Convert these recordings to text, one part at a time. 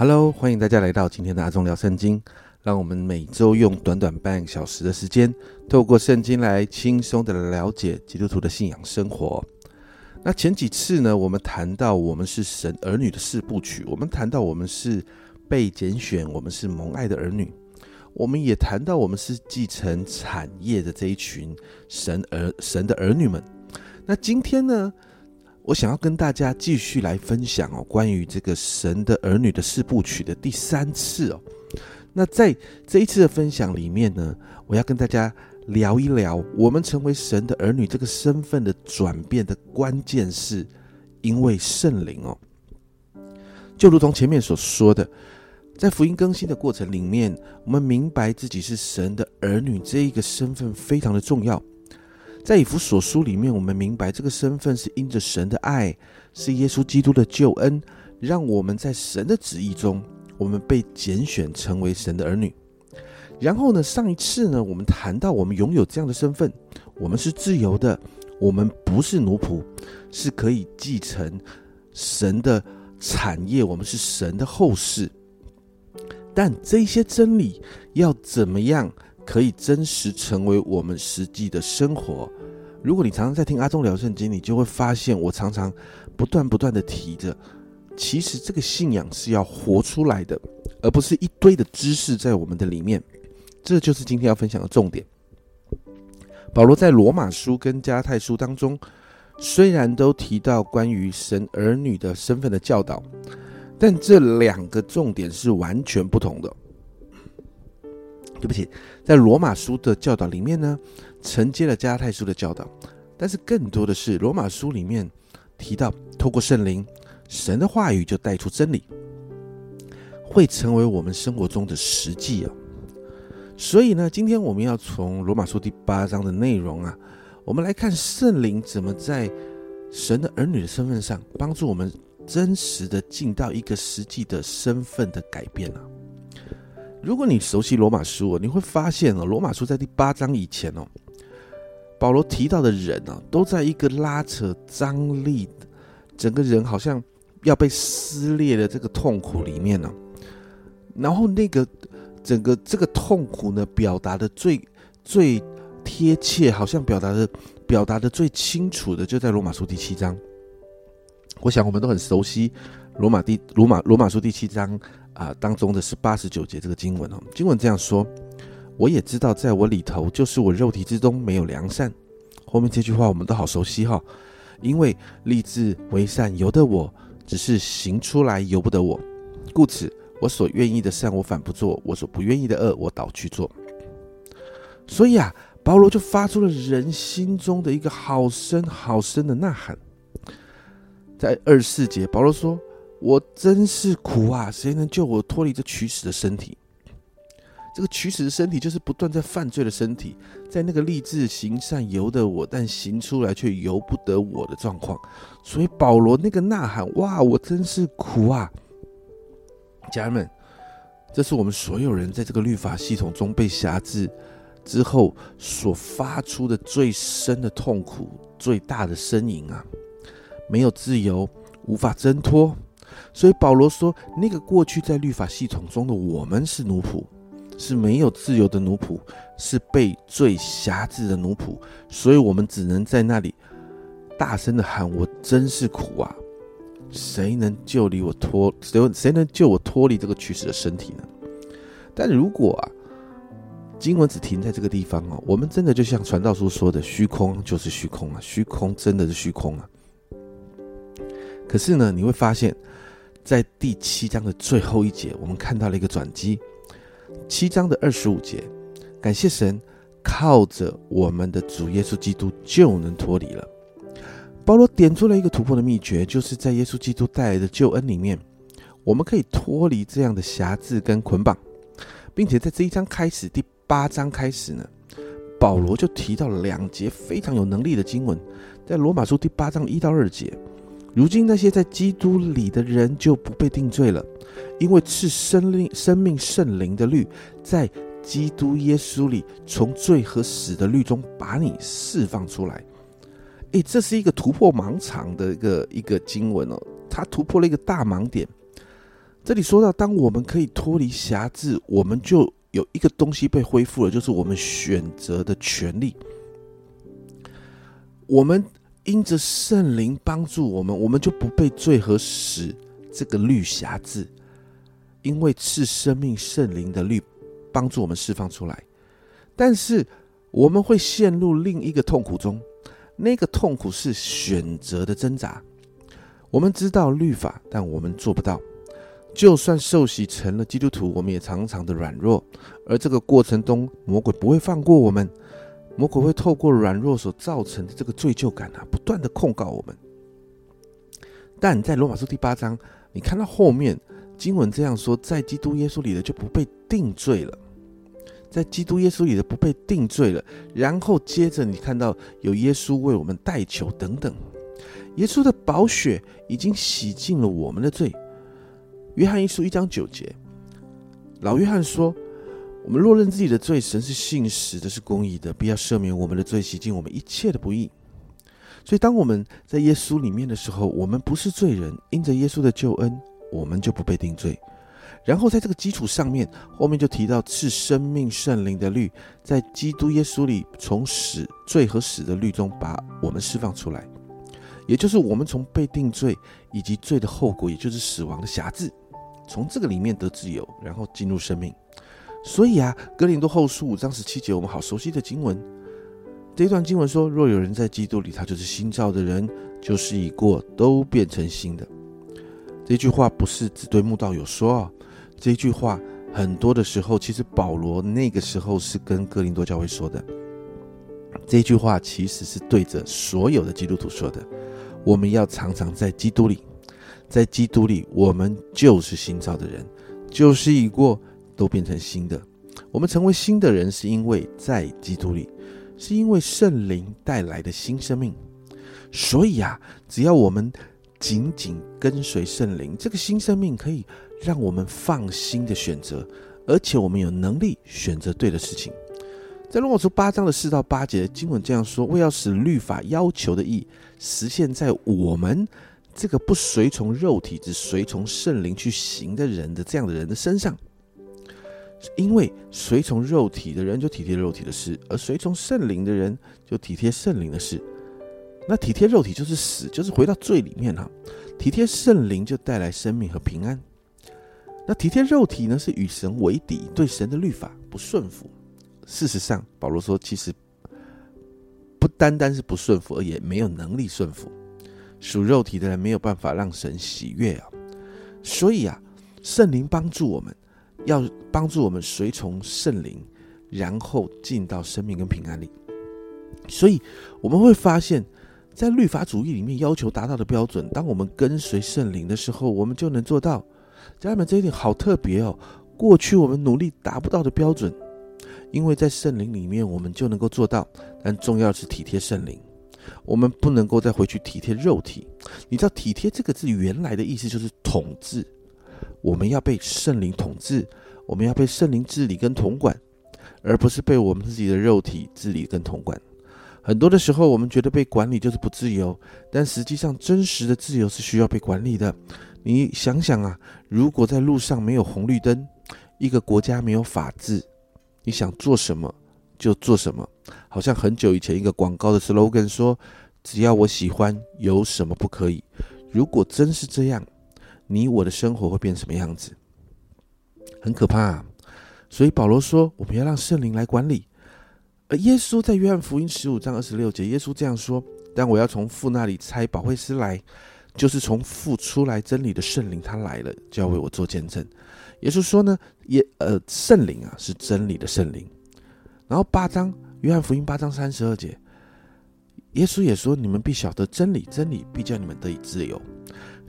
Hello，欢迎大家来到今天的阿忠聊圣经。让我们每周用短短半小时的时间，透过圣经来轻松的了解基督徒的信仰生活。那前几次呢，我们谈到我们是神儿女的四部曲，我们谈到我们是被拣选，我们是蒙爱的儿女，我们也谈到我们是继承产业的这一群神儿神的儿女们。那今天呢？我想要跟大家继续来分享哦，关于这个神的儿女的四部曲的第三次哦。那在这一次的分享里面呢，我要跟大家聊一聊，我们成为神的儿女这个身份的转变的关键是因为圣灵哦。就如同前面所说的，在福音更新的过程里面，我们明白自己是神的儿女这一个身份非常的重要。在以弗所书里面，我们明白这个身份是因着神的爱，是耶稣基督的救恩，让我们在神的旨意中，我们被拣选成为神的儿女。然后呢，上一次呢，我们谈到我们拥有这样的身份，我们是自由的，我们不是奴仆，是可以继承神的产业，我们是神的后世。但这些真理要怎么样可以真实成为我们实际的生活？如果你常常在听阿忠聊圣经，你就会发现我常常不断不断的提着，其实这个信仰是要活出来的，而不是一堆的知识在我们的里面。这就是今天要分享的重点。保罗在罗马书跟加太书当中，虽然都提到关于神儿女的身份的教导，但这两个重点是完全不同的。对不起，在罗马书的教导里面呢。承接了加太书的教导，但是更多的是罗马书里面提到，透过圣灵，神的话语就带出真理，会成为我们生活中的实际啊。所以呢，今天我们要从罗马书第八章的内容啊，我们来看圣灵怎么在神的儿女的身份上，帮助我们真实的进到一个实际的身份的改变啊。如果你熟悉罗马书，你会发现哦，罗马书在第八章以前哦。保罗提到的人呢，都在一个拉扯、张力，整个人好像要被撕裂的这个痛苦里面呢。然后那个整个这个痛苦呢，表达的最最贴切，好像表达的表达的最清楚的，就在罗马书第七章。我想我们都很熟悉罗马第罗马罗马书第七章啊当中的是八十九节这个经文哦。经文这样说。我也知道，在我里头，就是我肉体之中没有良善。后面这句话我们都好熟悉哈，因为立志为善由得我，只是行出来由不得我。故此，我所愿意的善我反不做；我所不愿意的恶我倒去做。所以啊，保罗就发出了人心中的一个好深好深的呐喊。在二十四节，保罗说：“我真是苦啊！谁能救我脱离这取死的身体？”这个取死的身体，就是不断在犯罪的身体，在那个立志行善由得我，但行出来却由不得我的状况。所以保罗那个呐喊：“哇，我真是苦啊！”家人们，这是我们所有人在这个律法系统中被辖制之后所发出的最深的痛苦、最大的呻吟啊！没有自由，无法挣脱。所以保罗说：“那个过去在律法系统中的我们是奴仆。”是没有自由的奴仆，是被罪辖制的奴仆，所以我们只能在那里大声的喊：“我真是苦啊！谁能救离我脱？谁谁能救我脱离这个取死的身体呢？”但如果啊，经文只停在这个地方哦，我们真的就像传道书说的：“虚空就是虚空啊，虚空真的是虚空啊。”可是呢，你会发现在第七章的最后一节，我们看到了一个转机。七章的二十五节，感谢神，靠着我们的主耶稣基督就能脱离了。保罗点出了一个突破的秘诀，就是在耶稣基督带来的救恩里面，我们可以脱离这样的辖制跟捆绑，并且在这一章开始，第八章开始呢，保罗就提到了两节非常有能力的经文，在罗马书第八章一到二节。如今那些在基督里的人就不被定罪了，因为赐生命、生命圣灵的律，在基督耶稣里，从罪和死的律中把你释放出来。诶，这是一个突破盲场的一个一个经文哦，它突破了一个大盲点。这里说到，当我们可以脱离辖制，我们就有一个东西被恢复了，就是我们选择的权利。我们因着圣灵帮助我们，我们就不被罪和死这个律辖制，因为是生命圣灵的律帮助我们释放出来。但是我们会陷入另一个痛苦中，那个痛苦是选择的挣扎。我们知道律法，但我们做不到。就算受洗成了基督徒，我们也常常的软弱，而这个过程中，魔鬼不会放过我们，魔鬼会透过软弱所造成的这个罪疚感啊，不断的控告我们。但在罗马书第八章，你看到后面经文这样说：在基督耶稣里的就不被定罪了，在基督耶稣里的不被定罪了。然后接着你看到有耶稣为我们代求等等。耶稣的宝血已经洗净了我们的罪。约翰一书一章九节，老约翰说：“我们若认自己的罪，神是信实的，是公义的，必要赦免我们的罪，洗净我们一切的不义。”所以，当我们在耶稣里面的时候，我们不是罪人，因着耶稣的救恩，我们就不被定罪。然后，在这个基础上面，后面就提到是生命圣灵的律，在基督耶稣里，从死罪和死的律中把我们释放出来。也就是我们从被定罪以及罪的后果，也就是死亡的辖制，从这个里面得自由，然后进入生命。所以啊，《格林多后书》五章十七节，我们好熟悉的经文。这一段经文说：“若有人在基督里，他就是新造的人，旧事已过，都变成新的。”这句话不是只对慕道友说啊，这句话很多的时候，其实保罗那个时候是跟哥林多教会说的。这句话其实是对着所有的基督徒说的。我们要常常在基督里，在基督里，我们就是新造的人，旧事已过，都变成新的。我们成为新的人，是因为在基督里，是因为圣灵带来的新生命。所以啊，只要我们紧紧跟随圣灵，这个新生命可以让我们放心的选择，而且我们有能力选择对的事情。在罗马书八章的四到八节经文这样说：为要使律法要求的义实现在我们这个不随从肉体，只随从圣灵去行的人的这样的人的身上。因为随从肉体的人就体贴肉体的事，而随从圣灵的人就体贴圣灵的事。那体贴肉体就是死，就是回到罪里面哈。体贴圣灵就带来生命和平安。那体贴肉体呢，是与神为敌，对神的律法不顺服。事实上，保罗说，其实不单单是不顺服，而也没有能力顺服。属肉体的人没有办法让神喜悦啊。所以啊，圣灵帮助我们，要帮助我们随从圣灵，然后进到生命跟平安里。所以我们会发现，在律法主义里面要求达到的标准，当我们跟随圣灵的时候，我们就能做到。家人们，这一点好特别哦。过去我们努力达不到的标准。因为在圣灵里面，我们就能够做到，但重要是体贴圣灵。我们不能够再回去体贴肉体。你知道“体贴”这个字原来的意思就是统治。我们要被圣灵统治，我们要被圣灵治理跟统管，而不是被我们自己的肉体治理跟统管。很多的时候，我们觉得被管理就是不自由，但实际上真实的自由是需要被管理的。你想想啊，如果在路上没有红绿灯，一个国家没有法治。你想做什么就做什么，好像很久以前一个广告的 slogan 说：“只要我喜欢，有什么不可以？”如果真是这样，你我的生活会变什么样子？很可怕。所以保罗说：“我们要让圣灵来管理。”而耶稣在约翰福音十五章二十六节，耶稣这样说：“但我要从父那里差保惠师来，就是从父出来真理的圣灵，他来了就要为我做见证。”耶稣说呢，耶呃圣灵啊是真理的圣灵。然后八章约翰福音八章三十二节，耶稣也说：你们必晓得真理，真理必叫你们得以自由。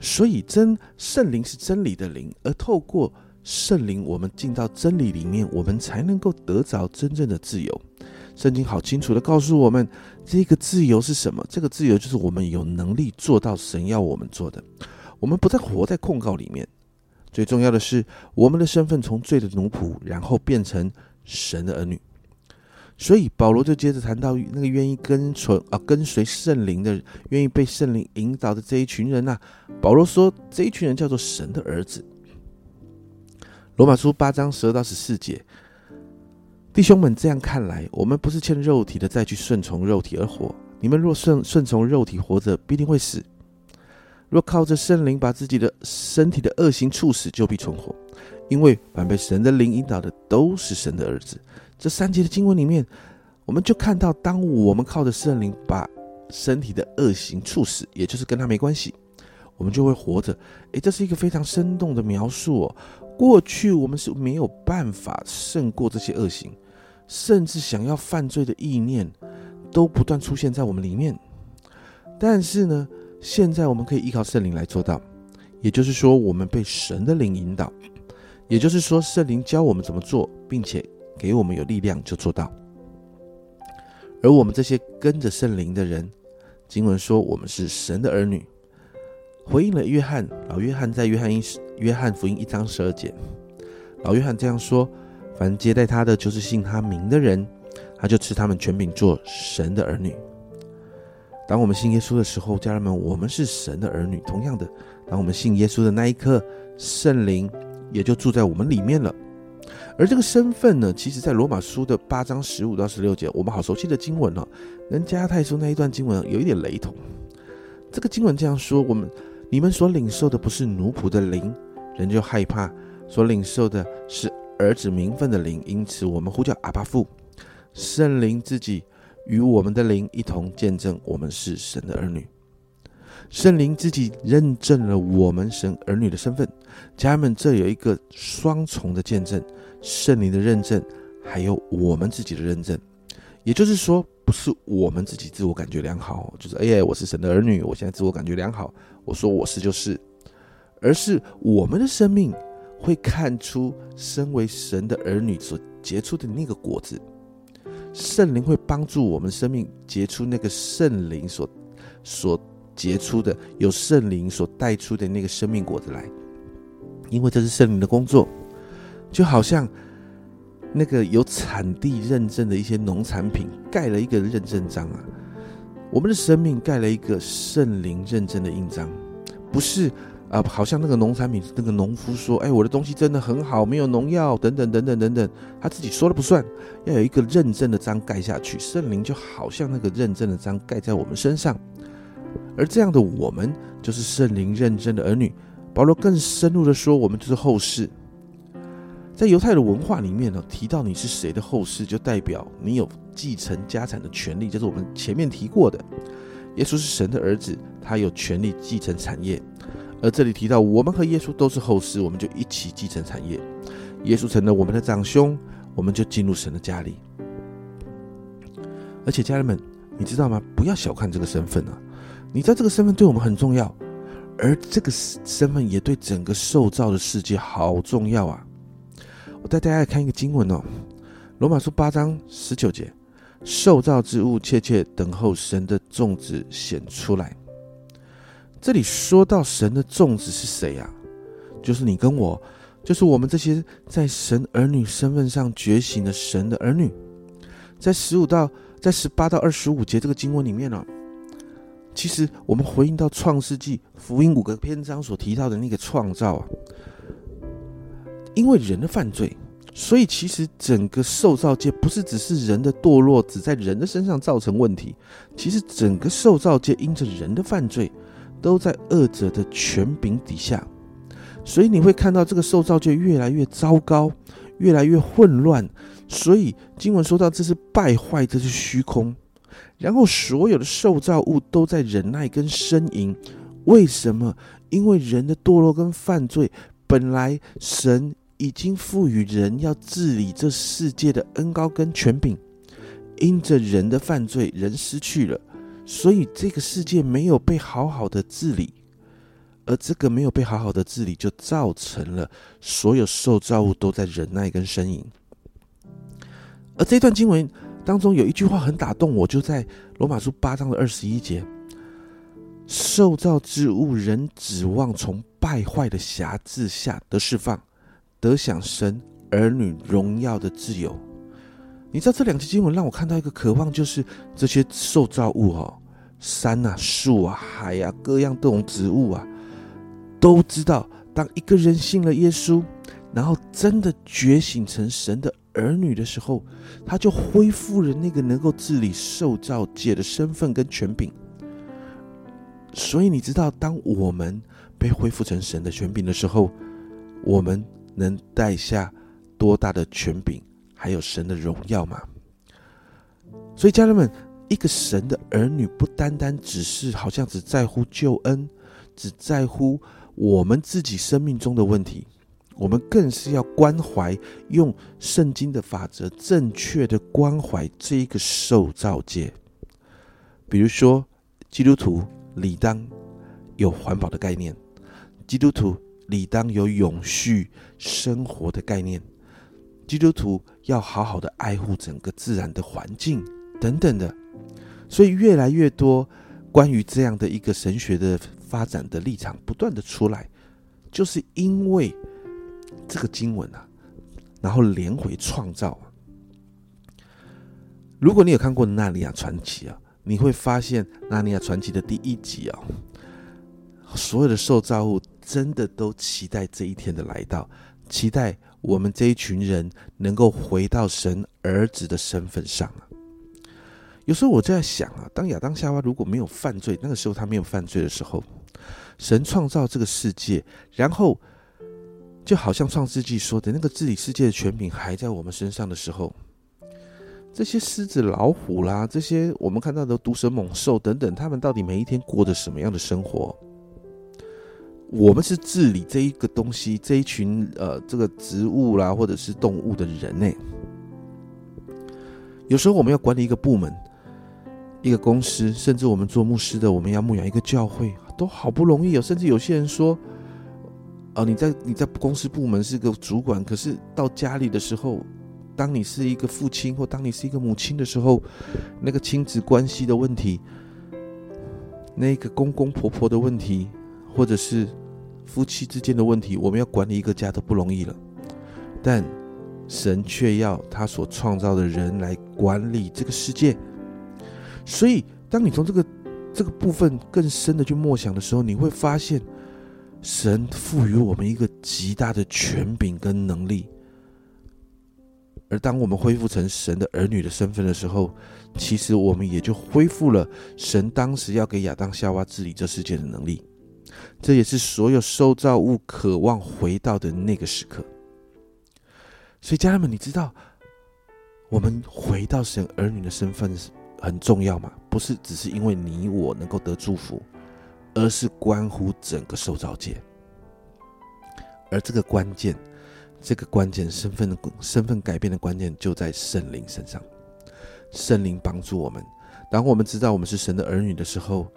所以真圣灵是真理的灵，而透过圣灵，我们进到真理里面，我们才能够得着真正的自由。圣经好清楚的告诉我们，这个自由是什么？这个自由就是我们有能力做到神要我们做的，我们不再活在控告里面。最重要的是，我们的身份从罪的奴仆，然后变成神的儿女。所以保罗就接着谈到那个愿意跟随啊跟随圣灵的，愿意被圣灵引导的这一群人呐。保罗说，这一群人叫做神的儿子。罗马书八章十二到十四节，弟兄们，这样看来，我们不是欠肉体的，再去顺从肉体而活。你们若顺顺从肉体活着，必定会死；若靠着圣灵把自己的身体的恶行处死，就必存活。因为凡被神的灵引导的，都是神的儿子。这三节的经文里面，我们就看到，当我们靠着圣灵把身体的恶行处死，也就是跟他没关系，我们就会活着。诶，这是一个非常生动的描述哦。过去我们是没有办法胜过这些恶行，甚至想要犯罪的意念都不断出现在我们里面。但是呢，现在我们可以依靠圣灵来做到，也就是说，我们被神的灵引导。也就是说，圣灵教我们怎么做，并且给我们有力量就做到。而我们这些跟着圣灵的人，经文说我们是神的儿女，回应了约翰。老约翰在约翰一约翰福音一章十二节，老约翰这样说：凡接待他的，就是信他名的人，他就赐他们权柄做神的儿女。当我们信耶稣的时候，家人们，我们是神的儿女。同样的，当我们信耶稣的那一刻，圣灵。也就住在我们里面了，而这个身份呢，其实在罗马书的八章十五到十六节，我们好熟悉的经文哦，跟加太书那一段经文有一点雷同。这个经文这样说：我们你们所领受的不是奴仆的灵，人就害怕；所领受的是儿子名分的灵，因此我们呼叫阿巴父，圣灵自己与我们的灵一同见证，我们是神的儿女。圣灵自己认证了我们神儿女的身份，家人们，这有一个双重的见证：圣灵的认证，还有我们自己的认证。也就是说，不是我们自己自我感觉良好，就是哎呀，我是神的儿女，我现在自我感觉良好，我说我是就是，而是我们的生命会看出身为神的儿女所结出的那个果子。圣灵会帮助我们生命结出那个圣灵所所。结出的有圣灵所带出的那个生命果子来，因为这是圣灵的工作，就好像那个有产地认证的一些农产品盖了一个认证章啊，我们的生命盖了一个圣灵认证的印章，不是啊，好像那个农产品那个农夫说，哎，我的东西真的很好，没有农药等等等等等等，他自己说了不算，要有一个认证的章盖下去，圣灵就好像那个认证的章盖在我们身上。而这样的我们，就是圣灵认证的儿女。保罗更深入的说，我们就是后世。在犹太的文化里面呢，提到你是谁的后世，就代表你有继承家产的权利。这是我们前面提过的。耶稣是神的儿子，他有权利继承产业。而这里提到，我们和耶稣都是后世，我们就一起继承产业。耶稣成了我们的长兄，我们就进入神的家里。而且家人们，你知道吗？不要小看这个身份啊！你知道这个身份对我们很重要，而这个身份也对整个受造的世界好重要啊！我带大家来看一个经文哦，《罗马书》八章十九节：“受造之物切切等候神的种子显出来。”这里说到神的种子是谁呀？就是你跟我，就是我们这些在神儿女身份上觉醒的神的儿女。在十五到在十八到二十五节这个经文里面呢。其实，我们回应到创世纪福音五个篇章所提到的那个创造啊，因为人的犯罪，所以其实整个受造界不是只是人的堕落，只在人的身上造成问题。其实整个受造界因着人的犯罪，都在恶者的权柄底下，所以你会看到这个受造界越来越糟糕，越来越混乱。所以经文说到，这是败坏，这是虚空。然后，所有的受造物都在忍耐跟呻吟。为什么？因为人的堕落跟犯罪，本来神已经赋予人要治理这世界的恩高跟权柄，因着人的犯罪，人失去了，所以这个世界没有被好好的治理。而这个没有被好好的治理，就造成了所有受造物都在忍耐跟呻吟。而这段经文。当中有一句话很打动我，就在罗马书八章的二十一节：“受造之物人指望从败坏的辖制下得释放，得享神儿女荣耀的自由。”你知道这两节经文让我看到一个渴望，就是这些受造物哦，山啊、树啊、海啊，各样这种植物啊，都知道，当一个人信了耶稣，然后真的觉醒成神的儿女的时候，他就恢复了那个能够治理受造界的身份跟权柄。所以你知道，当我们被恢复成神的权柄的时候，我们能带下多大的权柄，还有神的荣耀吗？所以，家人们，一个神的儿女不单单只是好像只在乎救恩，只在乎我们自己生命中的问题。我们更是要关怀，用圣经的法则，正确的关怀这一个受造界。比如说，基督徒理当有环保的概念，基督徒理当有永续生活的概念，基督徒要好好的爱护整个自然的环境等等的。所以，越来越多关于这样的一个神学的发展的立场不断的出来，就是因为。这个经文啊，然后连回创造。如果你有看过《纳尼亚传奇》啊，你会发现《纳尼亚传奇》的第一集啊，所有的受造物真的都期待这一天的来到，期待我们这一群人能够回到神儿子的身份上啊。有时候我就在想啊，当亚当夏娃如果没有犯罪，那个时候他没有犯罪的时候，神创造这个世界，然后。就好像创世纪说的那个治理世界的权柄还在我们身上的时候，这些狮子、老虎啦，这些我们看到的毒蛇猛兽等等，他们到底每一天过着什么样的生活？我们是治理这一个东西，这一群呃，这个植物啦，或者是动物的人呢？有时候我们要管理一个部门、一个公司，甚至我们做牧师的，我们要牧养一个教会，都好不容易哦。甚至有些人说。哦，你在你在公司部门是个主管，可是到家里的时候，当你是一个父亲或当你是一个母亲的时候，那个亲子关系的问题，那个公公婆婆的问题，或者是夫妻之间的问题，我们要管理一个家都不容易了。但神却要他所创造的人来管理这个世界，所以当你从这个这个部分更深的去默想的时候，你会发现。神赋予我们一个极大的权柄跟能力，而当我们恢复成神的儿女的身份的时候，其实我们也就恢复了神当时要给亚当夏娃治理这世界的能力。这也是所有受造物渴望回到的那个时刻。所以，家人们，你知道我们回到神儿女的身份是很重要吗？不是只是因为你我能够得祝福。而是关乎整个受造界，而这个关键，这个关键身份的身份改变的关键就在圣灵身上。圣灵帮助我们，当我们知道我们是神的儿女的时候，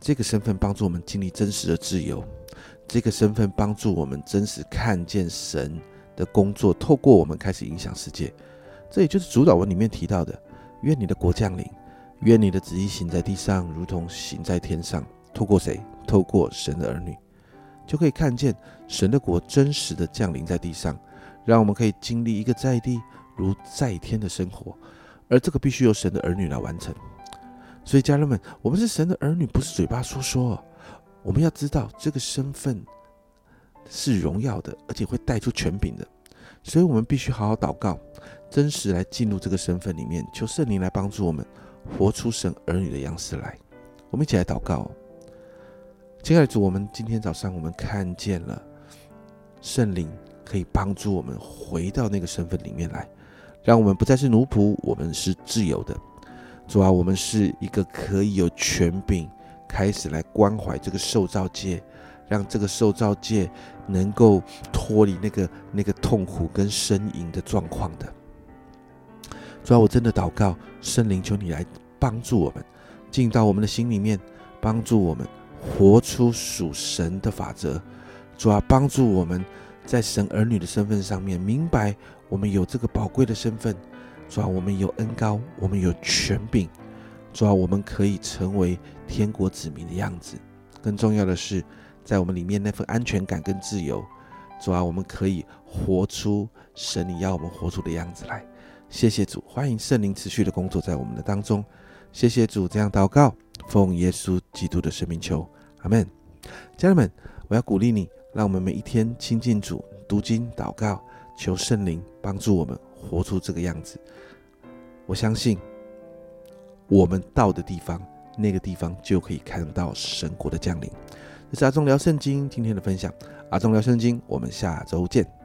这个身份帮助我们经历真实的自由，这个身份帮助我们真实看见神的工作，透过我们开始影响世界。这也就是主导文里面提到的：愿你的国降临，愿你的旨意行在地上，如同行在天上。透过谁？透过神的儿女，就可以看见神的国真实的降临在地上，让我们可以经历一个在地如在天的生活。而这个必须由神的儿女来完成。所以，家人们，我们是神的儿女，不是嘴巴说说。我们要知道这个身份是荣耀的，而且会带出权柄的。所以我们必须好好祷告，真实来进入这个身份里面，求圣灵来帮助我们活出神儿女的样式来。我们一起来祷告。亲爱的主，我们今天早上我们看见了圣灵可以帮助我们回到那个身份里面来，让我们不再是奴仆，我们是自由的。主啊，我们是一个可以有权柄开始来关怀这个受造界，让这个受造界能够脱离那个那个痛苦跟呻吟的状况的。主啊，我真的祷告圣灵，求你来帮助我们进到我们的心里面，帮助我们。活出属神的法则，主啊，帮助我们在神儿女的身份上面明白，我们有这个宝贵的身份，主啊，我们有恩高，我们有权柄，主啊，我们可以成为天国子民的样子。更重要的是，在我们里面那份安全感跟自由，主啊，我们可以活出神你要我们活出的样子来。谢谢主，欢迎圣灵持续的工作在我们的当中。谢谢主，这样祷告，奉耶稣基督的生命求。阿门，家人们，我要鼓励你，让我们每一天亲近主，读经、祷告，求圣灵帮助我们活出这个样子。我相信，我们到的地方，那个地方就可以看到神国的降临。这是阿忠聊圣经今天的分享，阿忠聊圣经，我们下周见。